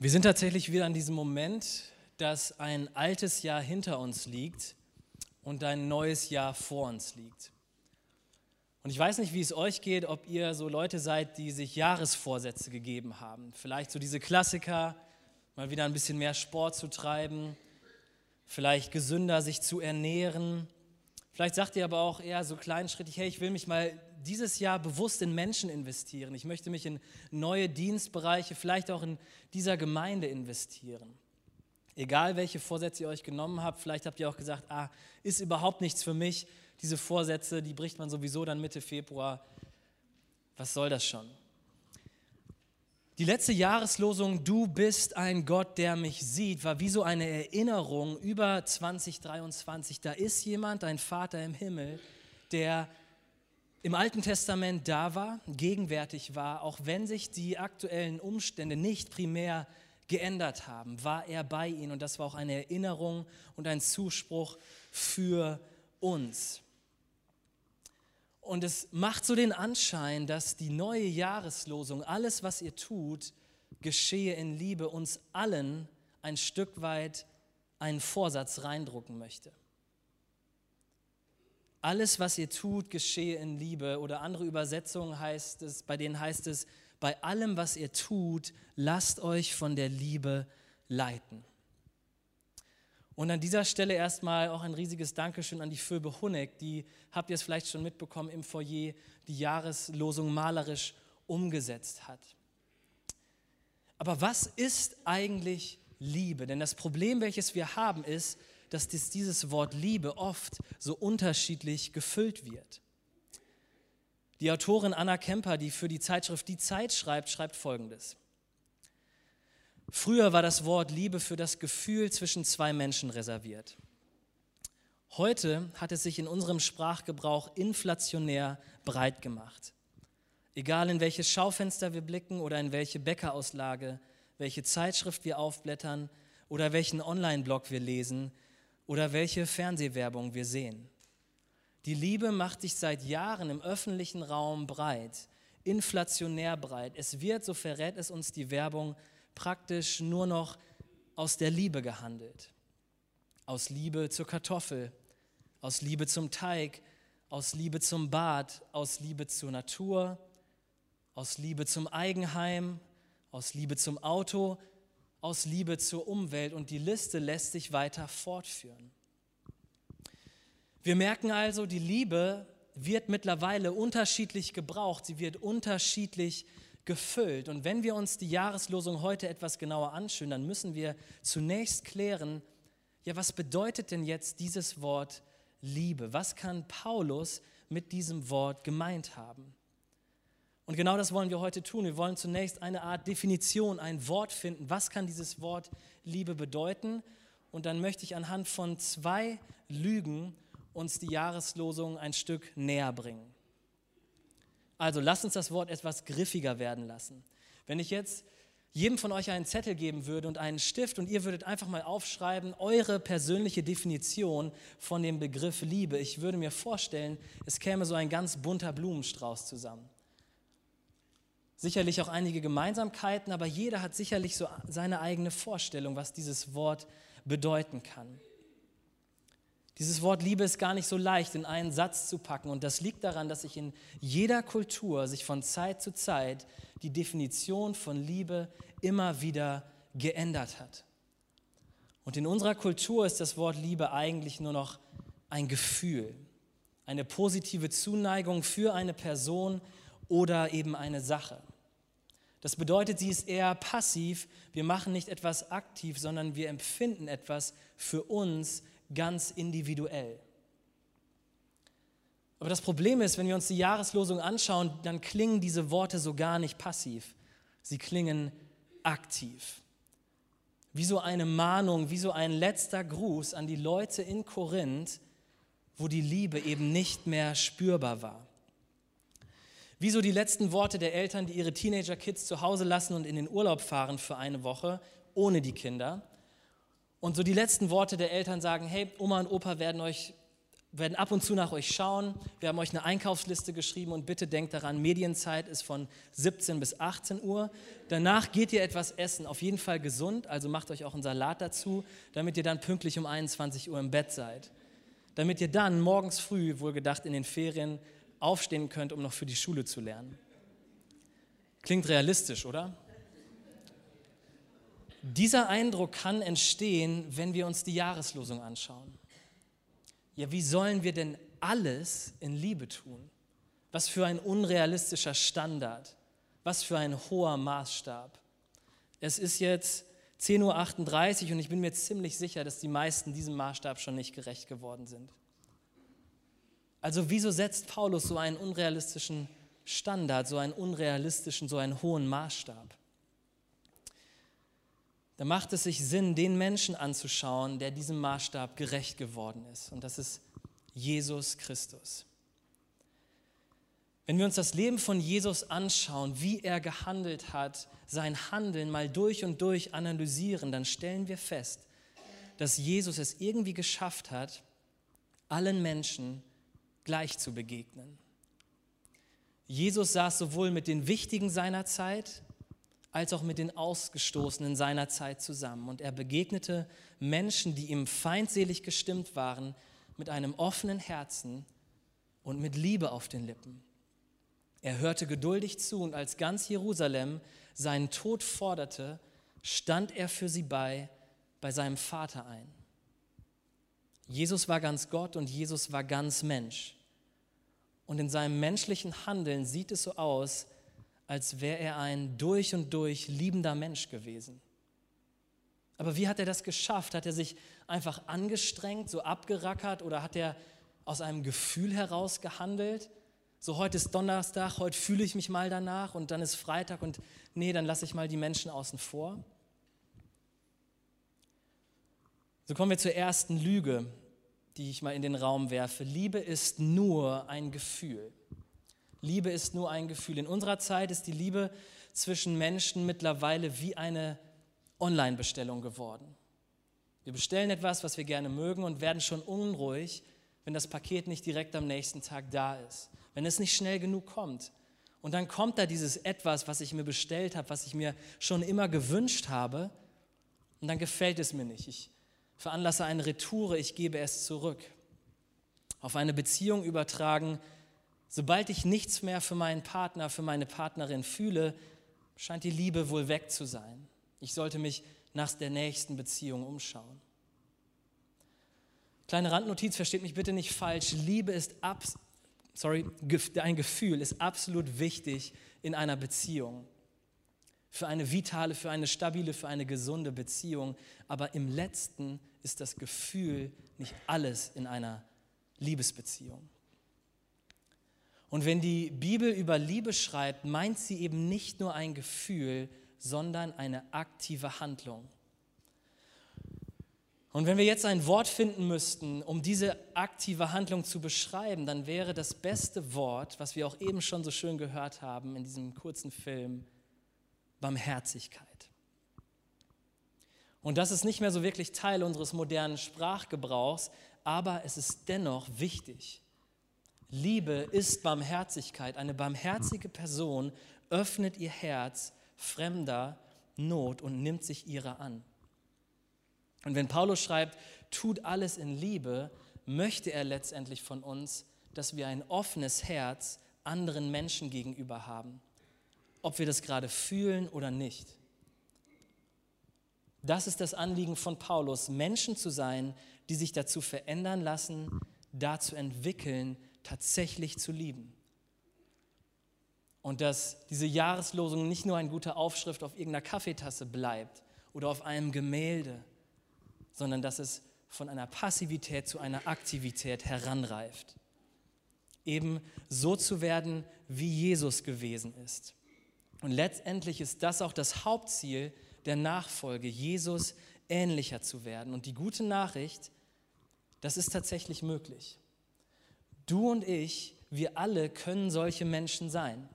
Wir sind tatsächlich wieder an diesem Moment, dass ein altes Jahr hinter uns liegt und ein neues Jahr vor uns liegt. Und ich weiß nicht, wie es euch geht, ob ihr so Leute seid, die sich Jahresvorsätze gegeben haben. Vielleicht so diese Klassiker, mal wieder ein bisschen mehr Sport zu treiben, vielleicht gesünder sich zu ernähren. Vielleicht sagt ihr aber auch eher so kleinschrittig, hey, ich will mich mal dieses Jahr bewusst in Menschen investieren. Ich möchte mich in neue Dienstbereiche, vielleicht auch in dieser Gemeinde investieren. Egal welche Vorsätze ihr euch genommen habt, vielleicht habt ihr auch gesagt, ah, ist überhaupt nichts für mich. Diese Vorsätze, die bricht man sowieso dann Mitte Februar. Was soll das schon? Die letzte Jahreslosung, du bist ein Gott, der mich sieht, war wie so eine Erinnerung über 2023. Da ist jemand, ein Vater im Himmel, der im Alten Testament da war, gegenwärtig war, auch wenn sich die aktuellen Umstände nicht primär geändert haben, war er bei ihnen und das war auch eine Erinnerung und ein Zuspruch für uns. Und es macht so den Anschein, dass die neue Jahreslosung, alles, was ihr tut, geschehe in Liebe, uns allen ein Stück weit einen Vorsatz reindrucken möchte. Alles, was ihr tut, geschehe in Liebe. Oder andere Übersetzungen heißt es, bei denen heißt es, bei allem, was ihr tut, lasst euch von der Liebe leiten. Und an dieser Stelle erstmal auch ein riesiges Dankeschön an die Föbe Huneck, die, habt ihr es vielleicht schon mitbekommen, im Foyer die Jahreslosung malerisch umgesetzt hat. Aber was ist eigentlich Liebe? Denn das Problem, welches wir haben, ist, dass dieses Wort Liebe oft so unterschiedlich gefüllt wird. Die Autorin Anna Kemper, die für die Zeitschrift Die Zeit schreibt, schreibt Folgendes. Früher war das Wort Liebe für das Gefühl zwischen zwei Menschen reserviert. Heute hat es sich in unserem Sprachgebrauch inflationär breit gemacht. Egal in welches Schaufenster wir blicken oder in welche Bäckerauslage, welche Zeitschrift wir aufblättern oder welchen Online-Blog wir lesen, oder welche Fernsehwerbung wir sehen. Die Liebe macht sich seit Jahren im öffentlichen Raum breit, inflationär breit. Es wird, so verrät es uns die Werbung, praktisch nur noch aus der Liebe gehandelt. Aus Liebe zur Kartoffel, aus Liebe zum Teig, aus Liebe zum Bad, aus Liebe zur Natur, aus Liebe zum Eigenheim, aus Liebe zum Auto, aus Liebe zur Umwelt und die Liste lässt sich weiter fortführen. Wir merken also, die Liebe wird mittlerweile unterschiedlich gebraucht, sie wird unterschiedlich gefüllt. Und wenn wir uns die Jahreslosung heute etwas genauer anschauen, dann müssen wir zunächst klären, ja, was bedeutet denn jetzt dieses Wort Liebe? Was kann Paulus mit diesem Wort gemeint haben? Und genau das wollen wir heute tun. Wir wollen zunächst eine Art Definition, ein Wort finden. Was kann dieses Wort Liebe bedeuten? Und dann möchte ich anhand von zwei Lügen uns die Jahreslosung ein Stück näher bringen. Also lasst uns das Wort etwas griffiger werden lassen. Wenn ich jetzt jedem von euch einen Zettel geben würde und einen Stift und ihr würdet einfach mal aufschreiben, eure persönliche Definition von dem Begriff Liebe. Ich würde mir vorstellen, es käme so ein ganz bunter Blumenstrauß zusammen sicherlich auch einige Gemeinsamkeiten, aber jeder hat sicherlich so seine eigene Vorstellung, was dieses Wort bedeuten kann. Dieses Wort Liebe ist gar nicht so leicht in einen Satz zu packen und das liegt daran, dass sich in jeder Kultur sich von Zeit zu Zeit die Definition von Liebe immer wieder geändert hat. Und in unserer Kultur ist das Wort Liebe eigentlich nur noch ein Gefühl, eine positive Zuneigung für eine Person oder eben eine Sache. Das bedeutet, sie ist eher passiv. Wir machen nicht etwas aktiv, sondern wir empfinden etwas für uns ganz individuell. Aber das Problem ist, wenn wir uns die Jahreslosung anschauen, dann klingen diese Worte so gar nicht passiv. Sie klingen aktiv. Wie so eine Mahnung, wie so ein letzter Gruß an die Leute in Korinth, wo die Liebe eben nicht mehr spürbar war. Wie so die letzten Worte der Eltern, die ihre Teenager-Kids zu Hause lassen und in den Urlaub fahren für eine Woche ohne die Kinder. Und so die letzten Worte der Eltern sagen, hey, Oma und Opa werden euch werden ab und zu nach euch schauen. Wir haben euch eine Einkaufsliste geschrieben und bitte denkt daran, Medienzeit ist von 17 bis 18 Uhr. Danach geht ihr etwas essen, auf jeden Fall gesund, also macht euch auch einen Salat dazu, damit ihr dann pünktlich um 21 Uhr im Bett seid. Damit ihr dann morgens früh, wohlgedacht in den Ferien, aufstehen könnt, um noch für die Schule zu lernen. Klingt realistisch, oder? Dieser Eindruck kann entstehen, wenn wir uns die Jahreslosung anschauen. Ja, wie sollen wir denn alles in Liebe tun? Was für ein unrealistischer Standard, was für ein hoher Maßstab. Es ist jetzt 10.38 Uhr und ich bin mir ziemlich sicher, dass die meisten diesem Maßstab schon nicht gerecht geworden sind. Also wieso setzt Paulus so einen unrealistischen Standard, so einen unrealistischen, so einen hohen Maßstab? Da macht es sich Sinn, den Menschen anzuschauen, der diesem Maßstab gerecht geworden ist. Und das ist Jesus Christus. Wenn wir uns das Leben von Jesus anschauen, wie er gehandelt hat, sein Handeln mal durch und durch analysieren, dann stellen wir fest, dass Jesus es irgendwie geschafft hat, allen Menschen gleich zu begegnen. Jesus saß sowohl mit den Wichtigen seiner Zeit als auch mit den Ausgestoßenen seiner Zeit zusammen. Und er begegnete Menschen, die ihm feindselig gestimmt waren, mit einem offenen Herzen und mit Liebe auf den Lippen. Er hörte geduldig zu und als ganz Jerusalem seinen Tod forderte, stand er für sie bei, bei seinem Vater ein. Jesus war ganz Gott und Jesus war ganz Mensch. Und in seinem menschlichen Handeln sieht es so aus, als wäre er ein durch und durch liebender Mensch gewesen. Aber wie hat er das geschafft? Hat er sich einfach angestrengt, so abgerackert oder hat er aus einem Gefühl heraus gehandelt? So, heute ist Donnerstag, heute fühle ich mich mal danach und dann ist Freitag und nee, dann lasse ich mal die Menschen außen vor. So kommen wir zur ersten Lüge, die ich mal in den Raum werfe. Liebe ist nur ein Gefühl. Liebe ist nur ein Gefühl. In unserer Zeit ist die Liebe zwischen Menschen mittlerweile wie eine Online-Bestellung geworden. Wir bestellen etwas, was wir gerne mögen und werden schon unruhig, wenn das Paket nicht direkt am nächsten Tag da ist, wenn es nicht schnell genug kommt. Und dann kommt da dieses etwas, was ich mir bestellt habe, was ich mir schon immer gewünscht habe, und dann gefällt es mir nicht. Ich veranlasse eine Retoure, ich gebe es zurück. Auf eine Beziehung übertragen, sobald ich nichts mehr für meinen Partner, für meine Partnerin fühle, scheint die Liebe wohl weg zu sein. Ich sollte mich nach der nächsten Beziehung umschauen. Kleine Randnotiz, versteht mich bitte nicht falsch. Liebe ist abs sorry, ein Gefühl ist absolut wichtig in einer Beziehung. Für eine vitale, für eine stabile, für eine gesunde Beziehung. Aber im letzten ist das Gefühl nicht alles in einer Liebesbeziehung. Und wenn die Bibel über Liebe schreibt, meint sie eben nicht nur ein Gefühl, sondern eine aktive Handlung. Und wenn wir jetzt ein Wort finden müssten, um diese aktive Handlung zu beschreiben, dann wäre das beste Wort, was wir auch eben schon so schön gehört haben in diesem kurzen Film, Barmherzigkeit. Und das ist nicht mehr so wirklich Teil unseres modernen Sprachgebrauchs, aber es ist dennoch wichtig. Liebe ist Barmherzigkeit. Eine barmherzige Person öffnet ihr Herz fremder Not und nimmt sich ihrer an. Und wenn Paulus schreibt, tut alles in Liebe, möchte er letztendlich von uns, dass wir ein offenes Herz anderen Menschen gegenüber haben, ob wir das gerade fühlen oder nicht. Das ist das Anliegen von Paulus, Menschen zu sein, die sich dazu verändern lassen, dazu entwickeln, tatsächlich zu lieben. Und dass diese Jahreslosung nicht nur eine gute Aufschrift auf irgendeiner Kaffeetasse bleibt oder auf einem Gemälde, sondern dass es von einer Passivität zu einer Aktivität heranreift. Eben so zu werden, wie Jesus gewesen ist. Und letztendlich ist das auch das Hauptziel der Nachfolge, Jesus ähnlicher zu werden. Und die gute Nachricht, das ist tatsächlich möglich. Du und ich, wir alle können solche Menschen sein.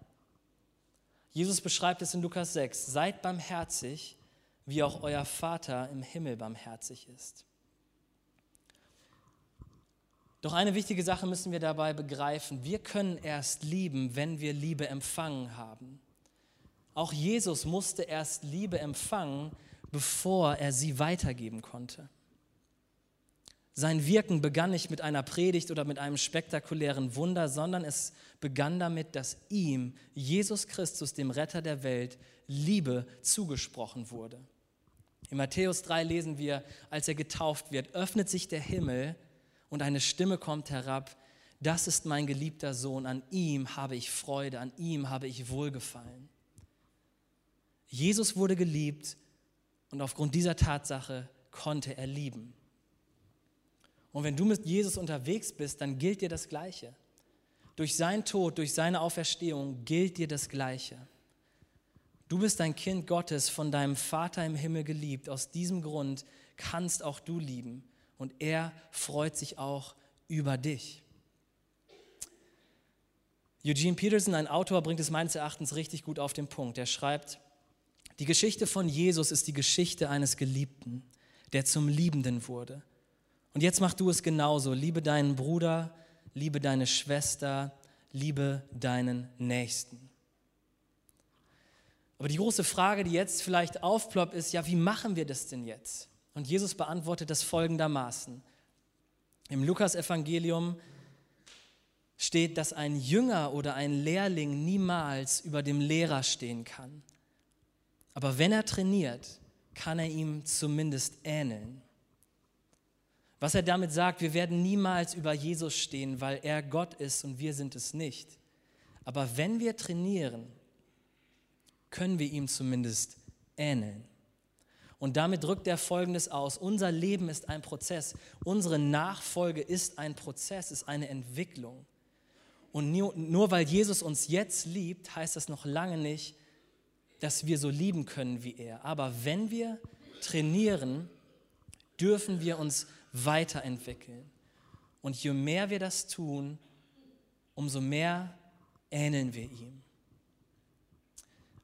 Jesus beschreibt es in Lukas 6, seid barmherzig, wie auch euer Vater im Himmel barmherzig ist. Doch eine wichtige Sache müssen wir dabei begreifen. Wir können erst lieben, wenn wir Liebe empfangen haben. Auch Jesus musste erst Liebe empfangen, bevor er sie weitergeben konnte. Sein Wirken begann nicht mit einer Predigt oder mit einem spektakulären Wunder, sondern es begann damit, dass ihm, Jesus Christus, dem Retter der Welt, Liebe zugesprochen wurde. In Matthäus 3 lesen wir, als er getauft wird, öffnet sich der Himmel und eine Stimme kommt herab, das ist mein geliebter Sohn, an ihm habe ich Freude, an ihm habe ich Wohlgefallen. Jesus wurde geliebt und aufgrund dieser Tatsache konnte er lieben. Und wenn du mit Jesus unterwegs bist, dann gilt dir das Gleiche. Durch seinen Tod, durch seine Auferstehung gilt dir das Gleiche. Du bist ein Kind Gottes, von deinem Vater im Himmel geliebt. Aus diesem Grund kannst auch du lieben. Und er freut sich auch über dich. Eugene Peterson, ein Autor, bringt es meines Erachtens richtig gut auf den Punkt. Er schreibt, die Geschichte von Jesus ist die Geschichte eines Geliebten, der zum Liebenden wurde. Und jetzt mach du es genauso. Liebe deinen Bruder, liebe deine Schwester, liebe deinen Nächsten. Aber die große Frage, die jetzt vielleicht aufploppt, ist, ja, wie machen wir das denn jetzt? Und Jesus beantwortet das folgendermaßen. Im Lukas-Evangelium steht, dass ein Jünger oder ein Lehrling niemals über dem Lehrer stehen kann. Aber wenn er trainiert, kann er ihm zumindest ähneln. Was er damit sagt, wir werden niemals über Jesus stehen, weil er Gott ist und wir sind es nicht. Aber wenn wir trainieren, können wir ihm zumindest ähneln. Und damit drückt er Folgendes aus. Unser Leben ist ein Prozess. Unsere Nachfolge ist ein Prozess, ist eine Entwicklung. Und nur, nur weil Jesus uns jetzt liebt, heißt das noch lange nicht, dass wir so lieben können wie er. Aber wenn wir trainieren, dürfen wir uns weiterentwickeln. Und je mehr wir das tun, umso mehr ähneln wir ihm.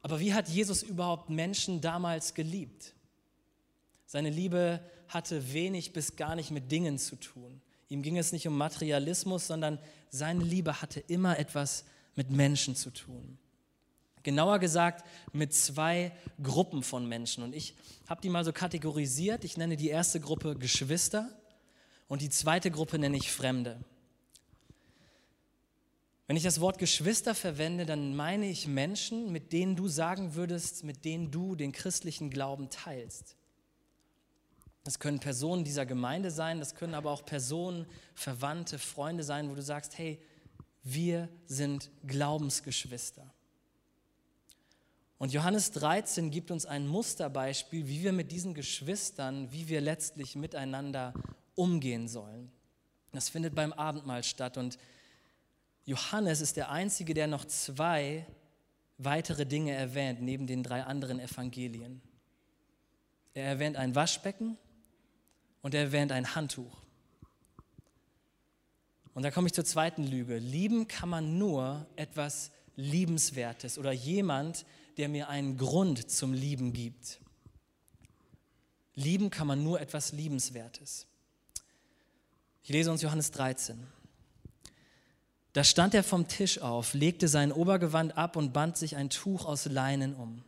Aber wie hat Jesus überhaupt Menschen damals geliebt? Seine Liebe hatte wenig bis gar nicht mit Dingen zu tun. Ihm ging es nicht um Materialismus, sondern seine Liebe hatte immer etwas mit Menschen zu tun. Genauer gesagt mit zwei Gruppen von Menschen. Und ich habe die mal so kategorisiert. Ich nenne die erste Gruppe Geschwister und die zweite Gruppe nenne ich Fremde. Wenn ich das Wort Geschwister verwende, dann meine ich Menschen, mit denen du sagen würdest, mit denen du den christlichen Glauben teilst. Das können Personen dieser Gemeinde sein, das können aber auch Personen, Verwandte, Freunde sein, wo du sagst, hey, wir sind Glaubensgeschwister. Und Johannes 13 gibt uns ein Musterbeispiel, wie wir mit diesen Geschwistern, wie wir letztlich miteinander umgehen sollen. Das findet beim Abendmahl statt und Johannes ist der Einzige, der noch zwei weitere Dinge erwähnt, neben den drei anderen Evangelien. Er erwähnt ein Waschbecken und er erwähnt ein Handtuch. Und da komme ich zur zweiten Lüge. Lieben kann man nur etwas Liebenswertes oder jemand, der mir einen Grund zum Lieben gibt. Lieben kann man nur etwas Liebenswertes. Ich lese uns Johannes 13. Da stand er vom Tisch auf, legte sein Obergewand ab und band sich ein Tuch aus Leinen um.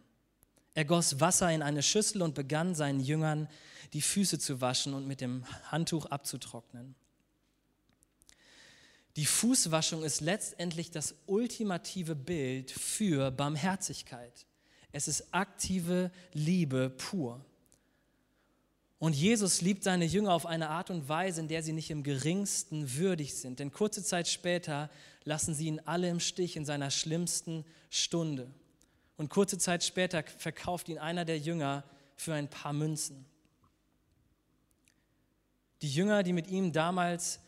Er goss Wasser in eine Schüssel und begann seinen Jüngern die Füße zu waschen und mit dem Handtuch abzutrocknen. Die Fußwaschung ist letztendlich das ultimative Bild für Barmherzigkeit. Es ist aktive Liebe pur. Und Jesus liebt seine Jünger auf eine Art und Weise, in der sie nicht im geringsten würdig sind. Denn kurze Zeit später lassen sie ihn alle im Stich in seiner schlimmsten Stunde. Und kurze Zeit später verkauft ihn einer der Jünger für ein paar Münzen. Die Jünger, die mit ihm damals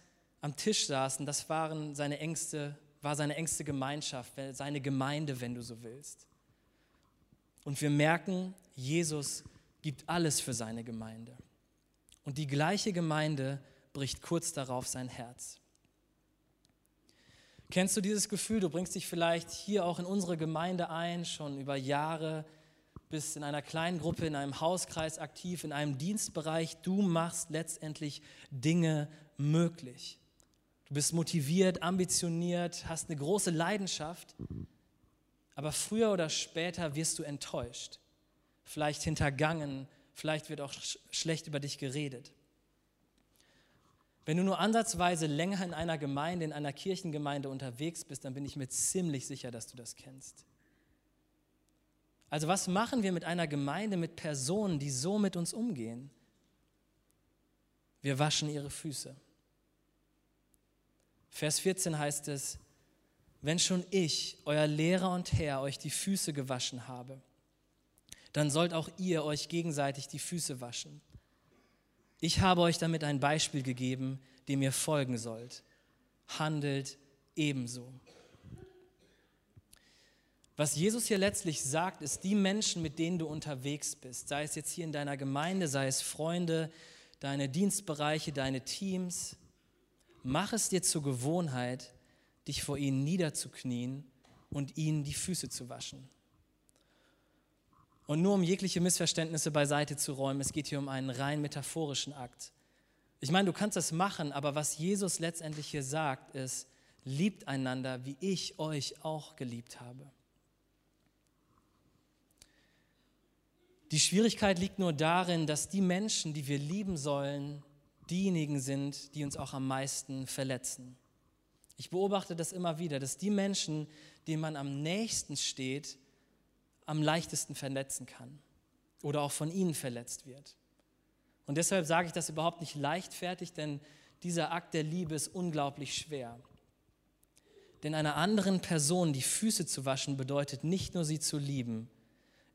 am Tisch saßen, das waren seine engste, war seine engste Gemeinschaft, seine Gemeinde, wenn du so willst. Und wir merken, Jesus gibt alles für seine Gemeinde. Und die gleiche Gemeinde bricht kurz darauf sein Herz. Kennst du dieses Gefühl? Du bringst dich vielleicht hier auch in unsere Gemeinde ein, schon über Jahre, bist in einer kleinen Gruppe, in einem Hauskreis aktiv, in einem Dienstbereich. Du machst letztendlich Dinge möglich. Du bist motiviert, ambitioniert, hast eine große Leidenschaft, aber früher oder später wirst du enttäuscht, vielleicht hintergangen, vielleicht wird auch sch schlecht über dich geredet. Wenn du nur ansatzweise länger in einer Gemeinde, in einer Kirchengemeinde unterwegs bist, dann bin ich mir ziemlich sicher, dass du das kennst. Also was machen wir mit einer Gemeinde, mit Personen, die so mit uns umgehen? Wir waschen ihre Füße. Vers 14 heißt es, wenn schon ich, euer Lehrer und Herr, euch die Füße gewaschen habe, dann sollt auch ihr euch gegenseitig die Füße waschen. Ich habe euch damit ein Beispiel gegeben, dem ihr folgen sollt. Handelt ebenso. Was Jesus hier letztlich sagt, ist, die Menschen, mit denen du unterwegs bist, sei es jetzt hier in deiner Gemeinde, sei es Freunde, deine Dienstbereiche, deine Teams, mach es dir zur Gewohnheit, dich vor ihnen niederzuknien und ihnen die Füße zu waschen. Und nur um jegliche Missverständnisse beiseite zu räumen, es geht hier um einen rein metaphorischen Akt. Ich meine, du kannst das machen, aber was Jesus letztendlich hier sagt, ist, liebt einander, wie ich euch auch geliebt habe. Die Schwierigkeit liegt nur darin, dass die Menschen, die wir lieben sollen, diejenigen sind, die uns auch am meisten verletzen. Ich beobachte das immer wieder, dass die Menschen, denen man am nächsten steht, am leichtesten verletzen kann oder auch von ihnen verletzt wird. Und deshalb sage ich das überhaupt nicht leichtfertig, denn dieser Akt der Liebe ist unglaublich schwer. Denn einer anderen Person die Füße zu waschen bedeutet nicht nur sie zu lieben,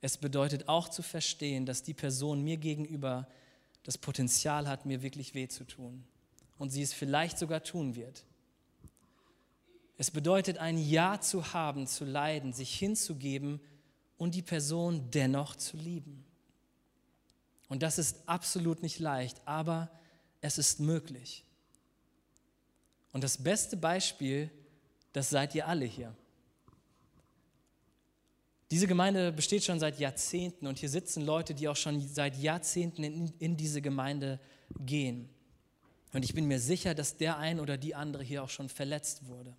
es bedeutet auch zu verstehen, dass die Person mir gegenüber das Potenzial hat, mir wirklich weh zu tun und sie es vielleicht sogar tun wird. Es bedeutet ein Ja zu haben, zu leiden, sich hinzugeben und die Person dennoch zu lieben. Und das ist absolut nicht leicht, aber es ist möglich. Und das beste Beispiel, das seid ihr alle hier. Diese Gemeinde besteht schon seit Jahrzehnten und hier sitzen Leute, die auch schon seit Jahrzehnten in, in, diese Gemeinde gehen. Und ich bin mir sicher, dass der ein oder die andere hier auch schon verletzt wurde.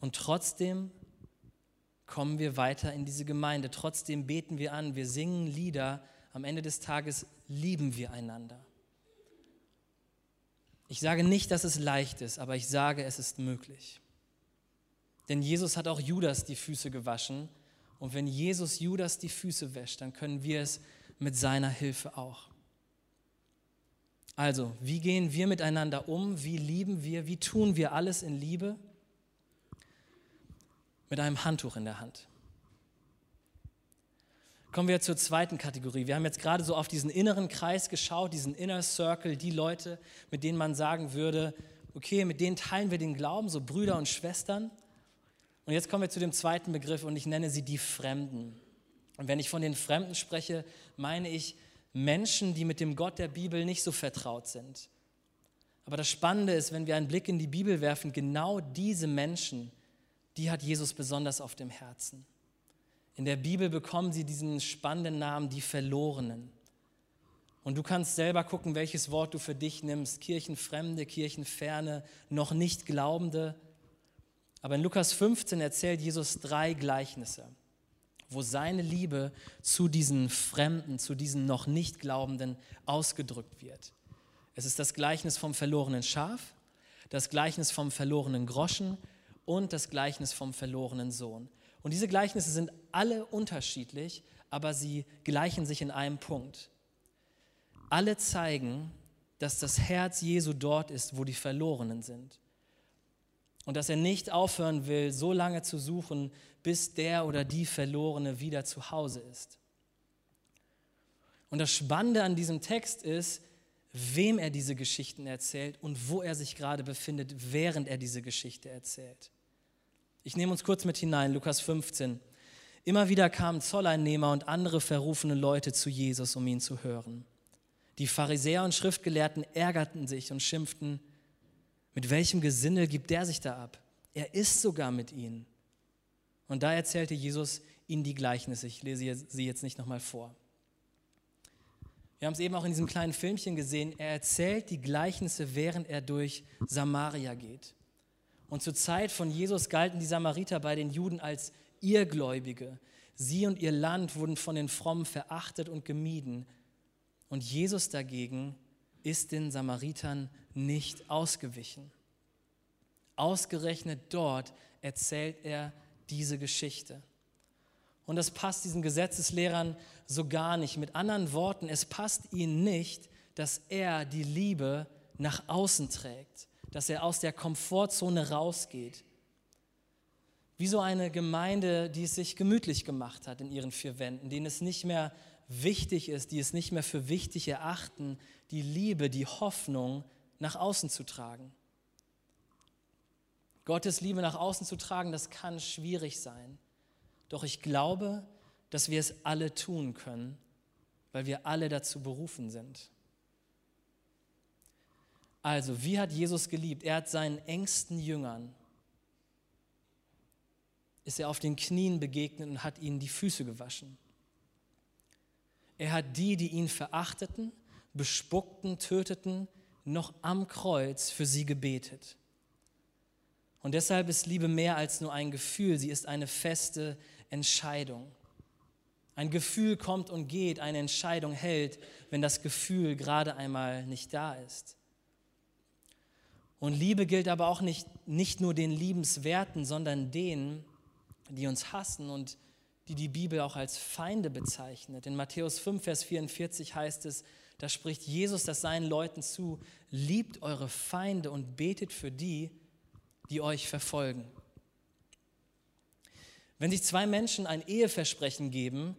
Und trotzdem kommen wir weiter in diese Gemeinde. Trotzdem beten wir an, wir singen Lieder. Am Ende des Tages lieben wir einander. Ich sage nicht, dass es leicht ist, aber ich sage, es ist möglich. Denn Jesus hat auch Judas die Füße gewaschen. Und wenn Jesus Judas die Füße wäscht, dann können wir es mit seiner Hilfe auch. Also, wie gehen wir miteinander um? Wie lieben wir? Wie tun wir alles in Liebe? mit einem Handtuch in der Hand. Kommen wir zur zweiten Kategorie. Wir haben jetzt gerade so auf diesen inneren Kreis geschaut, diesen Inner Circle, die Leute, mit denen man sagen würde, okay, mit denen teilen wir den Glauben, so Brüder und Schwestern. Und jetzt kommen wir zu dem zweiten Begriff und ich nenne sie die Fremden. Und wenn ich von den Fremden spreche, meine ich Menschen, die mit dem Gott der Bibel nicht so vertraut sind. Aber das Spannende ist, wenn wir einen Blick in die Bibel werfen, genau diese Menschen, die hat Jesus besonders auf dem Herzen. In der Bibel bekommen sie diesen spannenden Namen, die Verlorenen. Und du kannst selber gucken, welches Wort du für dich nimmst. Kirchenfremde, Kirchenferne, noch nicht Glaubende. Aber in Lukas 15 erzählt Jesus drei Gleichnisse, wo seine Liebe zu diesen Fremden, zu diesen noch nicht Glaubenden ausgedrückt wird. Es ist das Gleichnis vom verlorenen Schaf, das Gleichnis vom verlorenen Groschen und das Gleichnis vom verlorenen Sohn. Und diese Gleichnisse sind alle unterschiedlich, aber sie gleichen sich in einem Punkt. Alle zeigen, dass das Herz Jesu dort ist, wo die Verlorenen sind. Und dass er nicht aufhören will, so lange zu suchen, bis der oder die Verlorene wieder zu Hause ist. Und das Spannende an diesem Text ist, wem er diese Geschichten erzählt und wo er sich gerade befindet, während er diese Geschichte erzählt. Ich nehme uns kurz mit hinein, Lukas 15. Immer wieder kamen Zolleinnehmer und andere verrufene Leute zu Jesus, um ihn zu hören. Die Pharisäer und Schriftgelehrten ärgerten sich und schimpften, mit welchem Gesindel gibt der sich da ab? Er ist sogar mit ihnen. Und da erzählte Jesus ihnen die Gleichnisse. Ich lese sie jetzt nicht nochmal vor. Wir haben es eben auch in diesem kleinen Filmchen gesehen. Er erzählt die Gleichnisse, während er durch Samaria geht. Und zur Zeit von Jesus galten die Samariter bei den Juden als Irrgläubige. Sie und ihr Land wurden von den Frommen verachtet und gemieden. Und Jesus dagegen ist den Samaritern nicht ausgewichen. Ausgerechnet dort erzählt er diese Geschichte. Und das passt diesen Gesetzeslehrern so gar nicht. Mit anderen Worten, es passt ihnen nicht, dass er die Liebe nach außen trägt, dass er aus der Komfortzone rausgeht. Wie so eine Gemeinde, die es sich gemütlich gemacht hat in ihren vier Wänden, denen es nicht mehr wichtig ist, die es nicht mehr für wichtig erachten, die Liebe, die Hoffnung nach außen zu tragen. Gottes Liebe nach außen zu tragen, das kann schwierig sein. Doch ich glaube, dass wir es alle tun können, weil wir alle dazu berufen sind. Also, wie hat Jesus geliebt? Er hat seinen engsten Jüngern, ist er auf den Knien begegnet und hat ihnen die Füße gewaschen. Er hat die, die ihn verachteten, bespuckten, töteten, noch am Kreuz für sie gebetet. Und deshalb ist Liebe mehr als nur ein Gefühl, sie ist eine feste Entscheidung. Ein Gefühl kommt und geht, eine Entscheidung hält, wenn das Gefühl gerade einmal nicht da ist. Und Liebe gilt aber auch nicht, nicht nur den Liebenswerten, sondern denen, die uns hassen und die die Bibel auch als Feinde bezeichnet. In Matthäus 5, Vers 44 heißt es, da spricht Jesus das seinen Leuten zu, liebt eure Feinde und betet für die, die euch verfolgen. Wenn sich zwei Menschen ein Eheversprechen geben,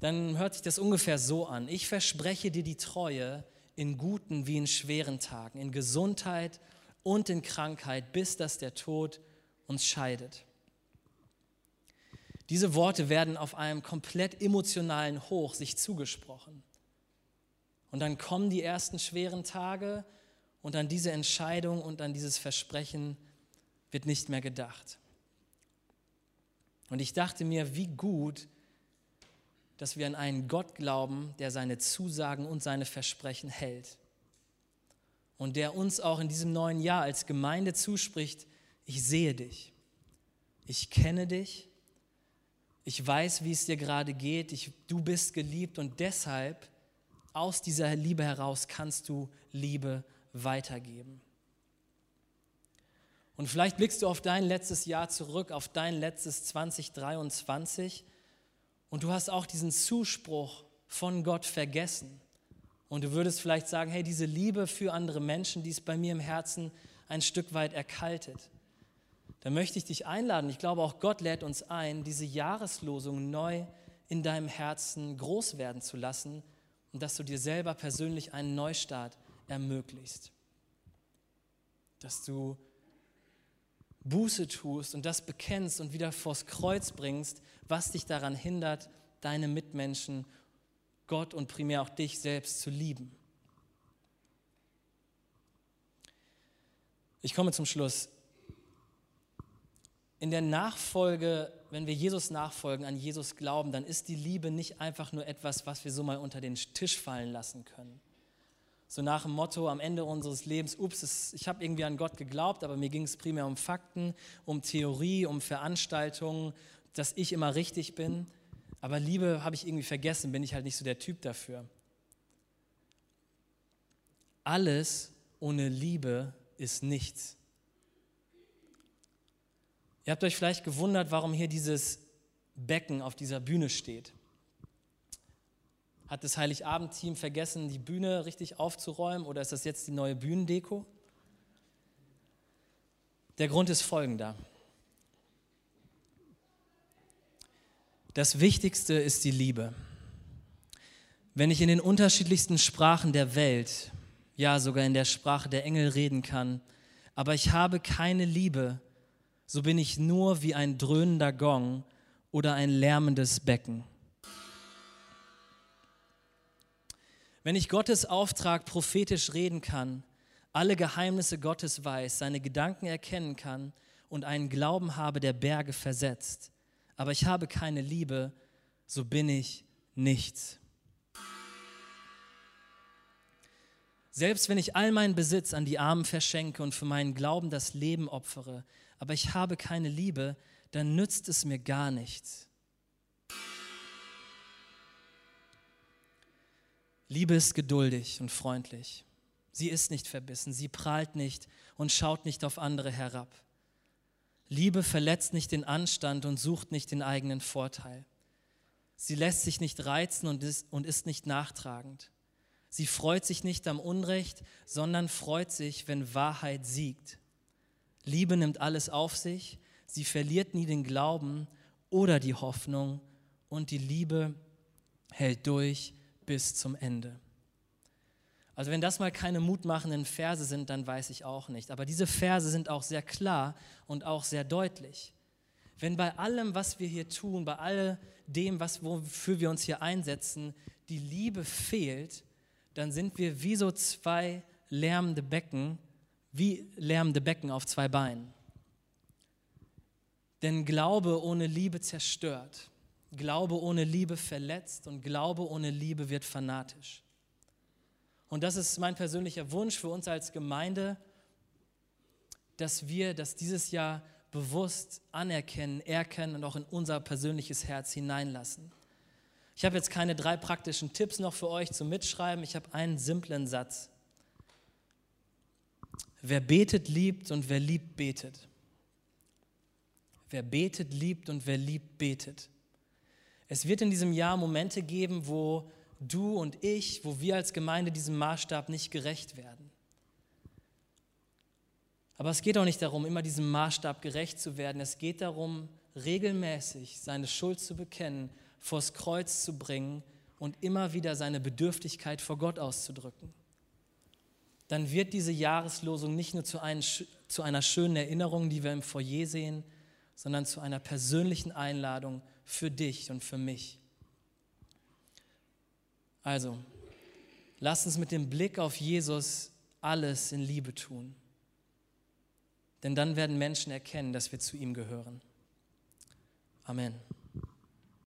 dann hört sich das ungefähr so an. Ich verspreche dir die Treue in guten wie in schweren Tagen, in Gesundheit und in Krankheit, bis dass der Tod uns scheidet. Diese Worte werden auf einem komplett emotionalen Hoch sich zugesprochen. Und dann kommen die ersten schweren Tage und an diese Entscheidung und an dieses Versprechen wird nicht mehr gedacht. Und ich dachte mir, wie gut, dass wir an einen Gott glauben, der seine Zusagen und seine Versprechen hält. Und der uns auch in diesem neuen Jahr als Gemeinde zuspricht, ich sehe dich, ich kenne dich, ich weiß, wie es dir gerade geht, ich, du bist geliebt und deshalb aus dieser Liebe heraus kannst du Liebe weitergeben. Und vielleicht blickst du auf dein letztes Jahr zurück, auf dein letztes 2023 und du hast auch diesen Zuspruch von Gott vergessen. Und du würdest vielleicht sagen, hey, diese Liebe für andere Menschen, die ist bei mir im Herzen ein Stück weit erkaltet. Da möchte ich dich einladen. Ich glaube, auch Gott lädt uns ein, diese Jahreslosung neu in deinem Herzen groß werden zu lassen und dass du dir selber persönlich einen Neustart ermöglicht. Dass du Buße tust und das bekennst und wieder vors Kreuz bringst, was dich daran hindert, deine Mitmenschen, Gott und primär auch dich selbst zu lieben. Ich komme zum Schluss. In der Nachfolge, wenn wir Jesus nachfolgen, an Jesus glauben, dann ist die Liebe nicht einfach nur etwas, was wir so mal unter den Tisch fallen lassen können so nach dem Motto am Ende unseres Lebens, ups, ich habe irgendwie an Gott geglaubt, aber mir ging es primär um Fakten, um Theorie, um Veranstaltungen, dass ich immer richtig bin. Aber Liebe habe ich irgendwie vergessen, bin ich halt nicht so der Typ dafür. Alles ohne Liebe ist nichts. Ihr habt euch vielleicht gewundert, warum hier dieses Becken auf dieser Bühne steht. Hat das Heiligabend-Team vergessen, die Bühne richtig aufzuräumen oder ist das jetzt die neue Bühnendeko? Der Grund ist folgender. Das Wichtigste ist die Liebe. Wenn ich in den unterschiedlichsten Sprachen der Welt, ja sogar in der Sprache der Engel reden kann, aber ich habe keine Liebe, so bin ich nur wie ein dröhnender Gong oder ein lärmendes Becken. Wenn ich Gottes Auftrag prophetisch reden kann, alle Geheimnisse Gottes weiß, seine Gedanken erkennen kann und einen Glauben habe, der Berge versetzt, aber ich habe keine Liebe, so bin ich nichts. Selbst wenn ich all meinen Besitz an die Armen verschenke und für meinen Glauben das Leben opfere, aber ich habe keine Liebe, dann nützt es mir gar nichts. Liebe ist geduldig und freundlich. Sie ist nicht verbissen, sie prahlt nicht und schaut nicht auf andere herab. Liebe verletzt nicht den Anstand und sucht nicht den eigenen Vorteil. Sie lässt sich nicht reizen und ist, und ist nicht nachtragend. Sie freut sich nicht am Unrecht, sondern freut sich, wenn Wahrheit siegt. Liebe nimmt alles auf sich, sie verliert nie den Glauben oder die Hoffnung und die Liebe hält durch bis zum Ende. Also wenn das mal keine mutmachenden Verse sind, dann weiß ich auch nicht. Aber diese Verse sind auch sehr klar und auch sehr deutlich. Wenn bei allem, was wir hier tun, bei all dem, was, wofür wir uns hier einsetzen, die Liebe fehlt, dann sind wir wie so zwei lärmende Becken, wie lärmende Becken auf zwei Beinen. Denn Glaube ohne Liebe zerstört. Glaube ohne Liebe verletzt und Glaube ohne Liebe wird fanatisch. Und das ist mein persönlicher Wunsch für uns als Gemeinde, dass wir das dieses Jahr bewusst anerkennen, erkennen und auch in unser persönliches Herz hineinlassen. Ich habe jetzt keine drei praktischen Tipps noch für euch zum Mitschreiben. Ich habe einen simplen Satz. Wer betet, liebt und wer liebt, betet. Wer betet, liebt und wer liebt, betet. Es wird in diesem Jahr Momente geben, wo du und ich, wo wir als Gemeinde diesem Maßstab nicht gerecht werden. Aber es geht auch nicht darum, immer diesem Maßstab gerecht zu werden. Es geht darum, regelmäßig seine Schuld zu bekennen, vors Kreuz zu bringen und immer wieder seine Bedürftigkeit vor Gott auszudrücken. Dann wird diese Jahreslosung nicht nur zu, ein, zu einer schönen Erinnerung, die wir im Foyer sehen, sondern zu einer persönlichen Einladung für dich und für mich. Also, lass uns mit dem Blick auf Jesus alles in Liebe tun. Denn dann werden Menschen erkennen, dass wir zu ihm gehören. Amen.